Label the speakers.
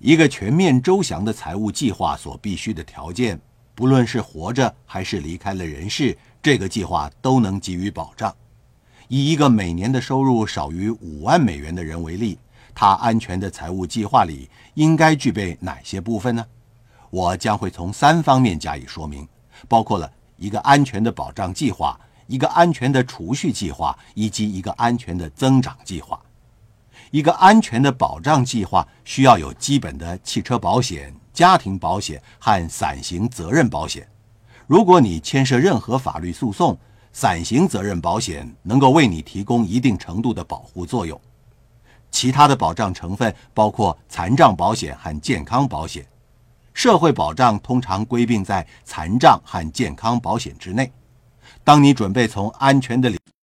Speaker 1: 一个全面周详的财务计划所必须的条件，不论是活着还是离开了人世，这个计划都能给予保障。以一个每年的收入少于五万美元的人为例，他安全的财务计划里应该具备哪些部分呢？我将会从三方面加以说明，包括了一个安全的保障计划、一个安全的储蓄计划以及一个安全的增长计划。一个安全的保障计划需要有基本的汽车保险、家庭保险和伞形责任保险。如果你牵涉任何法律诉讼，伞形责任保险能够为你提供一定程度的保护作用。其他的保障成分包括残障保险和健康保险。社会保障通常归并在残障和健康保险之内。当你准备从安全的领